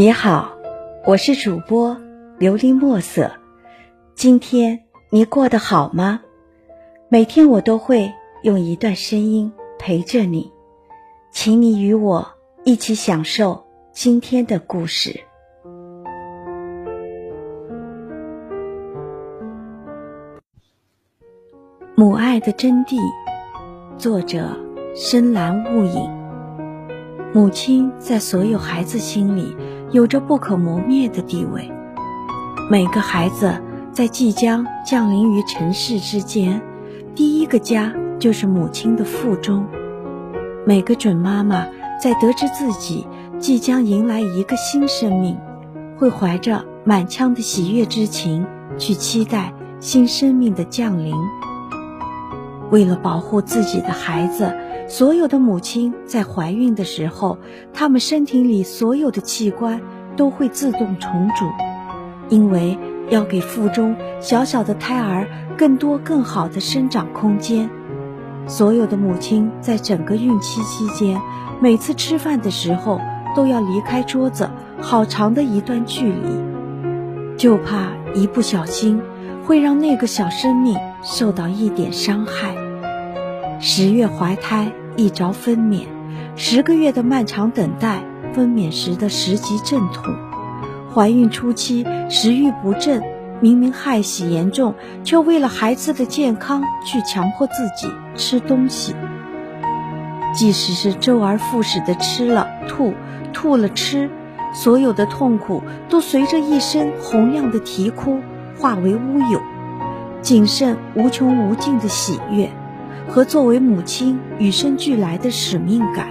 你好，我是主播琉璃墨色。今天你过得好吗？每天我都会用一段声音陪着你，请你与我一起享受今天的故事。母爱的真谛，作者深蓝雾影。母亲在所有孩子心里有着不可磨灭的地位。每个孩子在即将降临于尘世之间，第一个家就是母亲的腹中。每个准妈妈在得知自己即将迎来一个新生命，会怀着满腔的喜悦之情去期待新生命的降临。为了保护自己的孩子。所有的母亲在怀孕的时候，她们身体里所有的器官都会自动重组，因为要给腹中小小的胎儿更多更好的生长空间。所有的母亲在整个孕期期间，每次吃饭的时候都要离开桌子好长的一段距离，就怕一不小心会让那个小生命受到一点伤害。十月怀胎。一朝分娩，十个月的漫长等待，分娩时的十级阵痛，怀孕初期食欲不振，明明害喜严重，却为了孩子的健康去强迫自己吃东西。即使是周而复始的吃了吐，吐了吃，所有的痛苦都随着一声洪亮的啼哭化为乌有，仅剩无穷无尽的喜悦。和作为母亲与生俱来的使命感，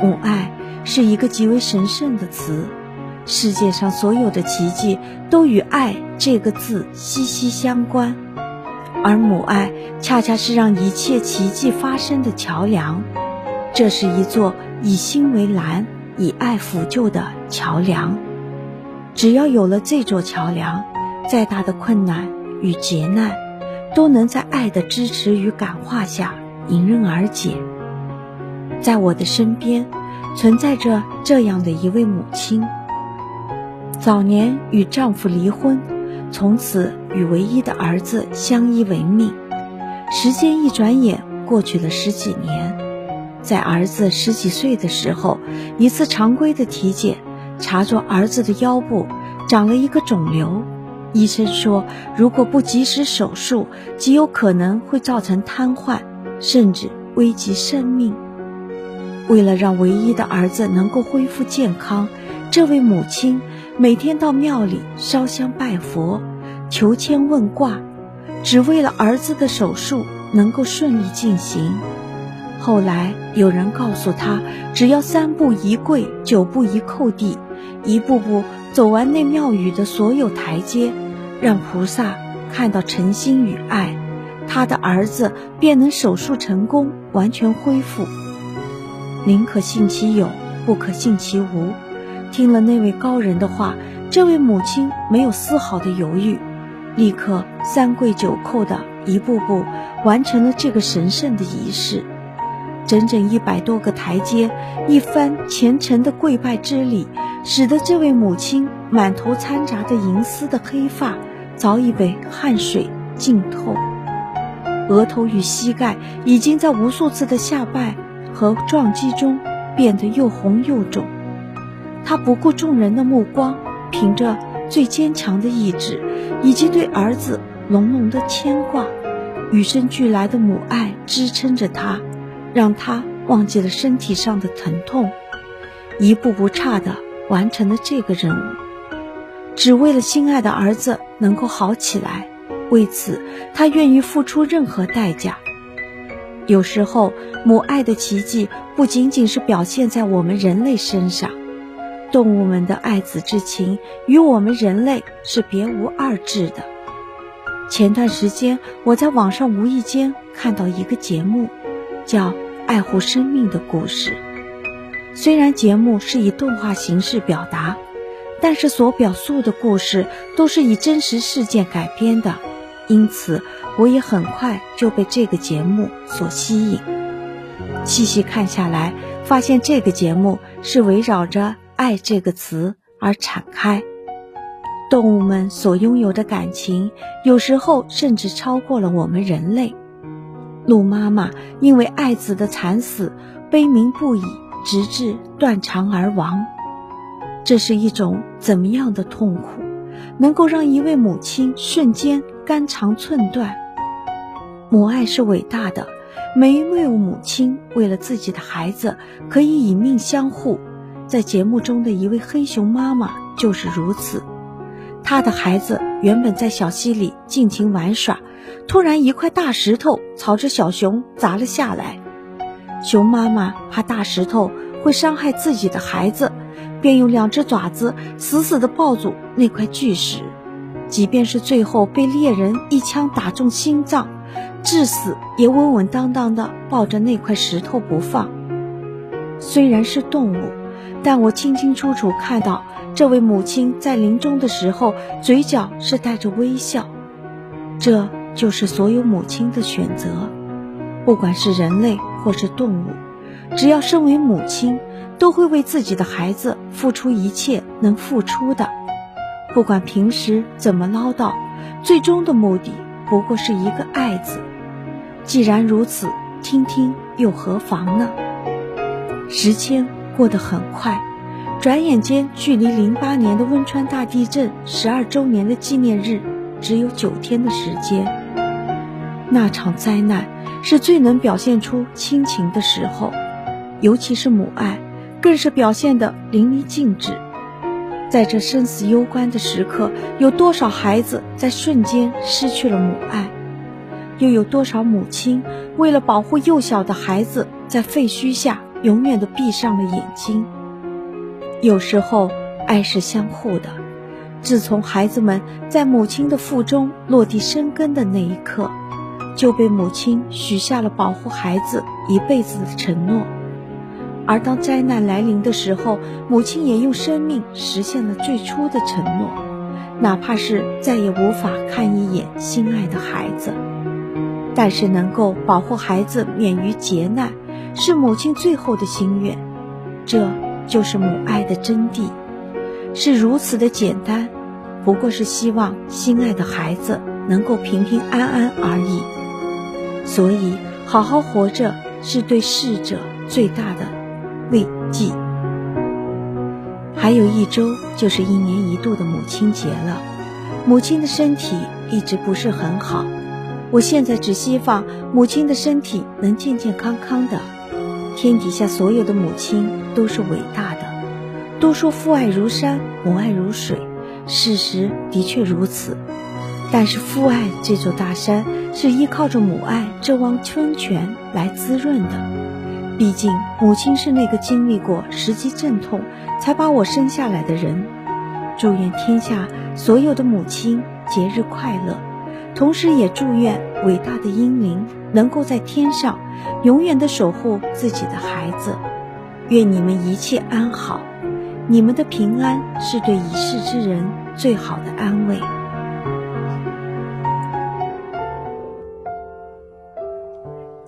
母爱是一个极为神圣的词。世界上所有的奇迹都与“爱”这个字息息相关，而母爱恰恰是让一切奇迹发生的桥梁。这是一座以心为蓝、以爱辅救的桥梁。只要有了这座桥梁，再大的困难与劫难。都能在爱的支持与感化下迎刃而解。在我的身边，存在着这样的一位母亲。早年与丈夫离婚，从此与唯一的儿子相依为命。时间一转眼过去了十几年，在儿子十几岁的时候，一次常规的体检，查出儿子的腰部长了一个肿瘤。医生说，如果不及时手术，极有可能会造成瘫痪，甚至危及生命。为了让唯一的儿子能够恢复健康，这位母亲每天到庙里烧香拜佛、求签问卦，只为了儿子的手术能够顺利进行。后来有人告诉他，只要三步一跪，九步一叩地，一步步。走完那庙宇的所有台阶，让菩萨看到诚心与爱，他的儿子便能手术成功，完全恢复。宁可信其有，不可信其无。听了那位高人的话，这位母亲没有丝毫的犹豫，立刻三跪九叩的一步步完成了这个神圣的仪式。整整一百多个台阶，一番虔诚的跪拜之礼，使得这位母亲满头掺杂着银丝的黑发早已被汗水浸透，额头与膝盖已经在无数次的下拜和撞击中变得又红又肿。她不顾众人的目光，凭着最坚强的意志以及对儿子浓浓的牵挂，与生俱来的母爱支撑着她。让他忘记了身体上的疼痛，一步不差的完成了这个任务，只为了心爱的儿子能够好起来。为此，他愿意付出任何代价。有时候，母爱的奇迹不仅仅是表现在我们人类身上，动物们的爱子之情与我们人类是别无二致的。前段时间，我在网上无意间看到一个节目。叫《爱护生命的故事》。虽然节目是以动画形式表达，但是所表述的故事都是以真实事件改编的，因此我也很快就被这个节目所吸引。细细看下来，发现这个节目是围绕着“爱”这个词而展开。动物们所拥有的感情，有时候甚至超过了我们人类。鹿妈妈因为爱子的惨死，悲鸣不已，直至断肠而亡。这是一种怎么样的痛苦，能够让一位母亲瞬间肝肠寸断？母爱是伟大的，每一位母亲为了自己的孩子可以以命相护。在节目中的一位黑熊妈妈就是如此。她的孩子原本在小溪里尽情玩耍，突然一块大石头朝着小熊砸了下来。熊妈妈怕大石头会伤害自己的孩子，便用两只爪子死死地抱住那块巨石，即便是最后被猎人一枪打中心脏，致死也稳稳当当地抱着那块石头不放。虽然是动物，但我清清楚楚看到。这位母亲在临终的时候，嘴角是带着微笑。这就是所有母亲的选择，不管是人类或是动物，只要身为母亲，都会为自己的孩子付出一切能付出的。不管平时怎么唠叨，最终的目的不过是一个“爱”字。既然如此，听听又何妨呢？时间过得很快。转眼间，距离零八年的汶川大地震十二周年的纪念日，只有九天的时间。那场灾难是最能表现出亲情的时候，尤其是母爱，更是表现得淋漓尽致。在这生死攸关的时刻，有多少孩子在瞬间失去了母爱？又有多少母亲为了保护幼小的孩子，在废墟下永远的闭上了眼睛？有时候，爱是相互的。自从孩子们在母亲的腹中落地生根的那一刻，就被母亲许下了保护孩子一辈子的承诺。而当灾难来临的时候，母亲也用生命实现了最初的承诺，哪怕是再也无法看一眼心爱的孩子，但是能够保护孩子免于劫难，是母亲最后的心愿。这。就是母爱的真谛，是如此的简单，不过是希望心爱的孩子能够平平安安而已。所以，好好活着是对逝者最大的慰藉。还有一周就是一年一度的母亲节了，母亲的身体一直不是很好，我现在只希望母亲的身体能健健康康的。天底下所有的母亲都是伟大的，都说父爱如山，母爱如水，事实的确如此。但是父爱这座大山是依靠着母爱这汪春泉来滋润的。毕竟母亲是那个经历过十级阵痛才把我生下来的人。祝愿天下所有的母亲节日快乐。同时也祝愿伟大的英灵能够在天上永远的守护自己的孩子，愿你们一切安好。你们的平安是对已逝之人最好的安慰。